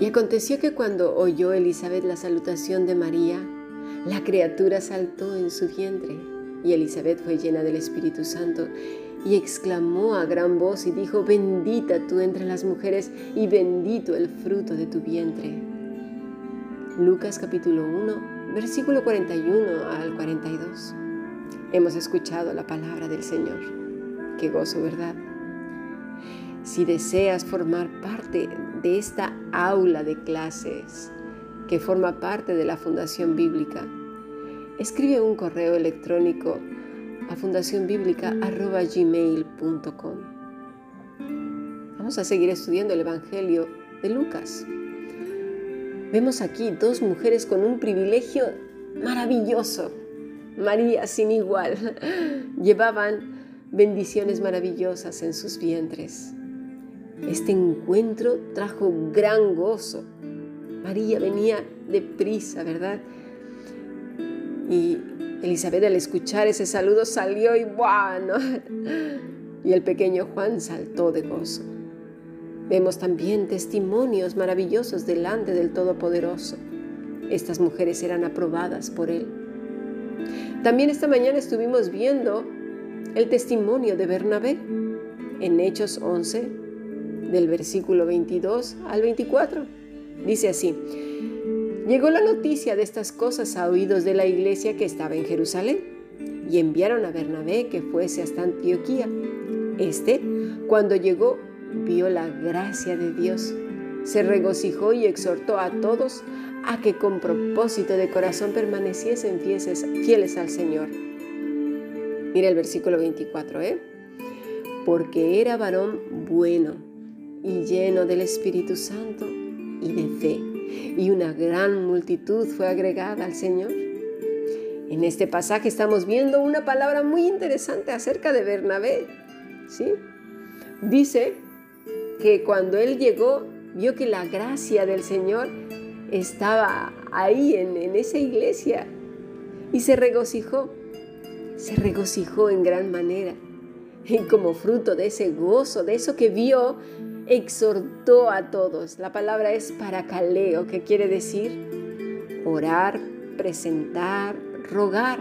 Y aconteció que cuando oyó Elizabeth la salutación de María, la criatura saltó en su vientre y Elizabeth fue llena del Espíritu Santo y exclamó a gran voz y dijo, bendita tú entre las mujeres y bendito el fruto de tu vientre. Lucas capítulo 1, versículo 41 al 42. Hemos escuchado la palabra del Señor. Qué gozo, ¿verdad? Si deseas formar parte de esta aula de clases que forma parte de la Fundación Bíblica, escribe un correo electrónico a fundacionbiblica.gmail.com Vamos a seguir estudiando el Evangelio de Lucas. Vemos aquí dos mujeres con un privilegio maravilloso. María sin igual. Llevaban bendiciones maravillosas en sus vientres. Este encuentro trajo gran gozo. María venía deprisa, ¿verdad? Y Elizabeth al escuchar ese saludo salió y bueno, y el pequeño Juan saltó de gozo. Vemos también testimonios maravillosos delante del Todopoderoso. Estas mujeres eran aprobadas por Él. También esta mañana estuvimos viendo el testimonio de Bernabé en Hechos 11, del versículo 22 al 24. Dice así, llegó la noticia de estas cosas a oídos de la iglesia que estaba en Jerusalén y enviaron a Bernabé que fuese hasta Antioquía. Este, cuando llegó, vio la gracia de Dios, se regocijó y exhortó a todos a que con propósito de corazón permaneciesen fieles, fieles al Señor. Mira el versículo 24, ¿eh? Porque era varón bueno y lleno del Espíritu Santo y de fe, y una gran multitud fue agregada al Señor. En este pasaje estamos viendo una palabra muy interesante acerca de Bernabé. ¿sí? Dice que cuando él llegó, vio que la gracia del Señor estaba ahí en, en esa iglesia y se regocijó, se regocijó en gran manera. Y como fruto de ese gozo, de eso que vio, exhortó a todos. La palabra es paracaleo, que quiere decir orar, presentar, rogar,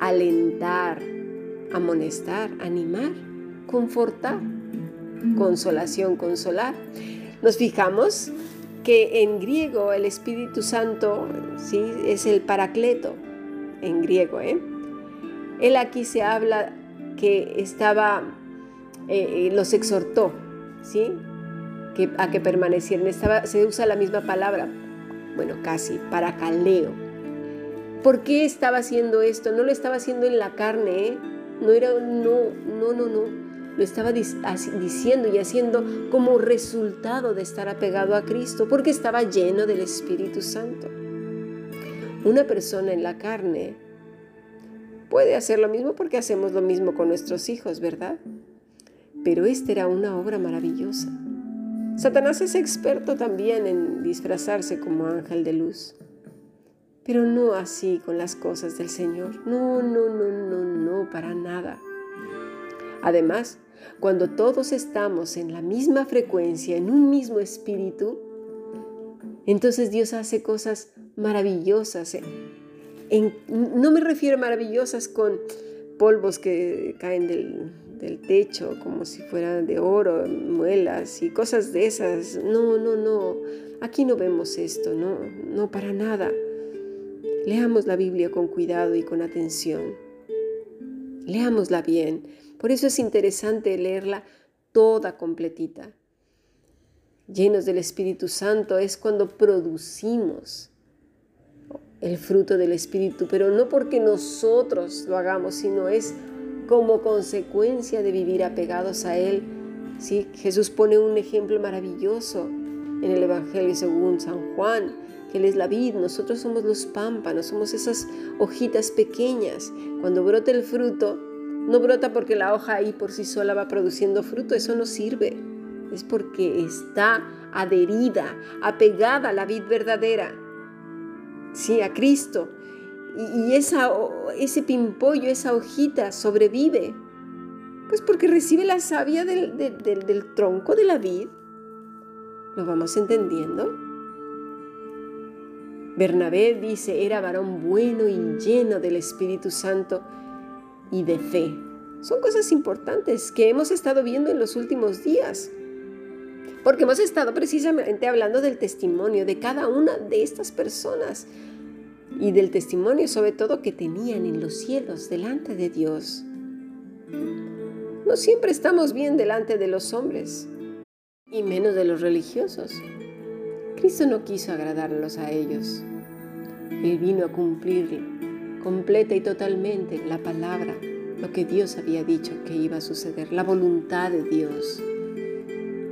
alentar, amonestar, animar, confortar, consolación, consolar. Nos fijamos que en griego el Espíritu Santo ¿sí? es el paracleto, en griego. ¿eh? Él aquí se habla que estaba, eh, eh, los exhortó, ¿sí? Que, a que permanecieran. Estaba, se usa la misma palabra, bueno, casi, para caleo. ¿Por qué estaba haciendo esto? No lo estaba haciendo en la carne, ¿eh? No era, no, no, no, no. Lo estaba diciendo y haciendo como resultado de estar apegado a Cristo, porque estaba lleno del Espíritu Santo. Una persona en la carne puede hacer lo mismo porque hacemos lo mismo con nuestros hijos, ¿verdad? Pero esta era una obra maravillosa. Satanás es experto también en disfrazarse como ángel de luz, pero no así con las cosas del Señor. No, no, no, no, no, para nada. Además, cuando todos estamos en la misma frecuencia, en un mismo espíritu, entonces Dios hace cosas maravillosas. no me refiero a maravillosas con polvos que caen del, del techo como si fueran de oro, muelas y cosas de esas. No, no, no. Aquí no vemos esto, no, no para nada. Leamos la Biblia con cuidado y con atención. Leámosla bien. Por eso es interesante leerla toda completita. Llenos del Espíritu Santo es cuando producimos el fruto del Espíritu, pero no porque nosotros lo hagamos, sino es como consecuencia de vivir apegados a Él. ¿sí? Jesús pone un ejemplo maravilloso en el Evangelio según San Juan, que Él es la vid, nosotros somos los pámpanos, somos esas hojitas pequeñas. Cuando brota el fruto, no brota porque la hoja ahí por sí sola va produciendo fruto, eso no sirve. Es porque está adherida, apegada a la vid verdadera, sí, a Cristo y, ese pimpollo, esa hojita sobrevive? Pues porque recibe la savia del, del, tronco de la vid. ¿Lo vamos entendiendo? Bernabé dice, era varón bueno y lleno del Espíritu Santo y de fe. Son cosas importantes que hemos estado viendo en los últimos días. Porque hemos estado precisamente hablando del testimonio de cada una de estas personas y del testimonio sobre todo que tenían en los cielos delante de Dios. No siempre estamos bien delante de los hombres y menos de los religiosos. Cristo no quiso agradarlos a ellos. Él vino a cumplir completa y totalmente la palabra, lo que Dios había dicho que iba a suceder, la voluntad de Dios.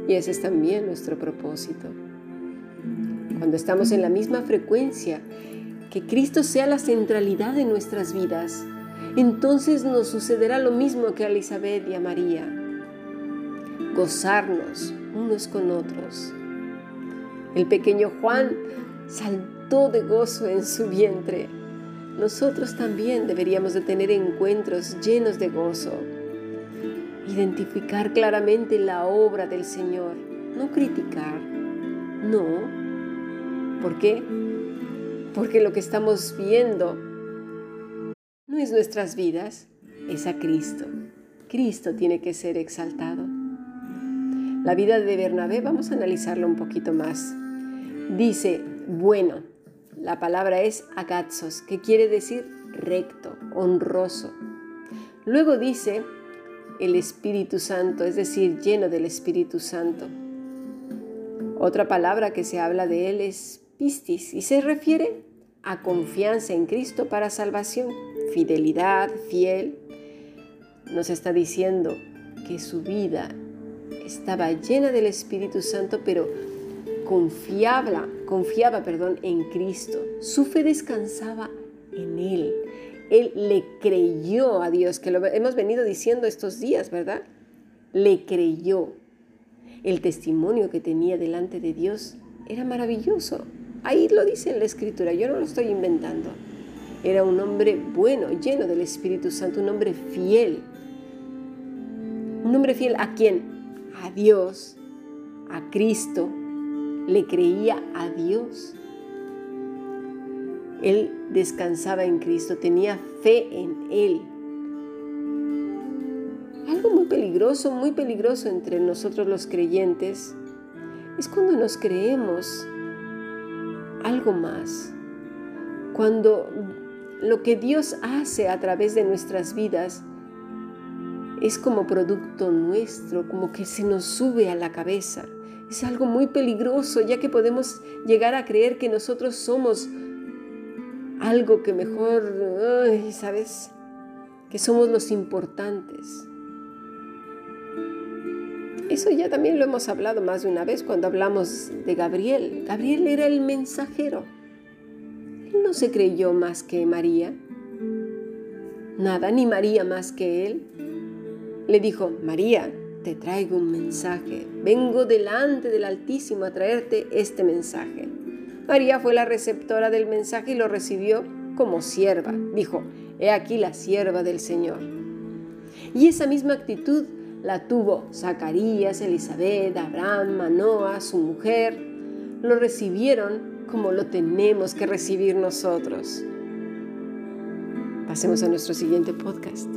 Y ese es también nuestro propósito. Cuando estamos en la misma frecuencia, que Cristo sea la centralidad de nuestras vidas, entonces nos sucederá lo mismo que a Elizabeth y a María. Gozarnos unos con otros. El pequeño Juan saltó de gozo en su vientre. Nosotros también deberíamos de tener encuentros llenos de gozo. Identificar claramente la obra del Señor, no criticar, no. ¿Por qué? Porque lo que estamos viendo no es nuestras vidas, es a Cristo. Cristo tiene que ser exaltado. La vida de Bernabé vamos a analizarlo un poquito más. Dice, bueno, la palabra es agatzos, que quiere decir recto, honroso. Luego dice el Espíritu Santo, es decir, lleno del Espíritu Santo. Otra palabra que se habla de él es y se refiere a confianza en Cristo para salvación, fidelidad, fiel. Nos está diciendo que su vida estaba llena del Espíritu Santo, pero confiaba, confiaba, perdón, en Cristo. Su fe descansaba en él. Él le creyó a Dios, que lo hemos venido diciendo estos días, ¿verdad? Le creyó. El testimonio que tenía delante de Dios era maravilloso. Ahí lo dice en la escritura, yo no lo estoy inventando. Era un hombre bueno, lleno del Espíritu Santo, un hombre fiel. Un hombre fiel a quién? A Dios, a Cristo. Le creía a Dios. Él descansaba en Cristo, tenía fe en Él. Algo muy peligroso, muy peligroso entre nosotros los creyentes es cuando nos creemos algo más. Cuando lo que Dios hace a través de nuestras vidas es como producto nuestro, como que se nos sube a la cabeza. Es algo muy peligroso ya que podemos llegar a creer que nosotros somos algo que mejor, ¿sabes? Que somos los importantes. Eso ya también lo hemos hablado más de una vez cuando hablamos de Gabriel. Gabriel era el mensajero. Él no se creyó más que María. Nada, ni María más que él. Le dijo, María, te traigo un mensaje. Vengo delante del Altísimo a traerte este mensaje. María fue la receptora del mensaje y lo recibió como sierva. Dijo, he aquí la sierva del Señor. Y esa misma actitud la tuvo Zacarías, Elizabeth, Abraham, Manoa, su mujer. Lo recibieron como lo tenemos que recibir nosotros. Pasemos a nuestro siguiente podcast.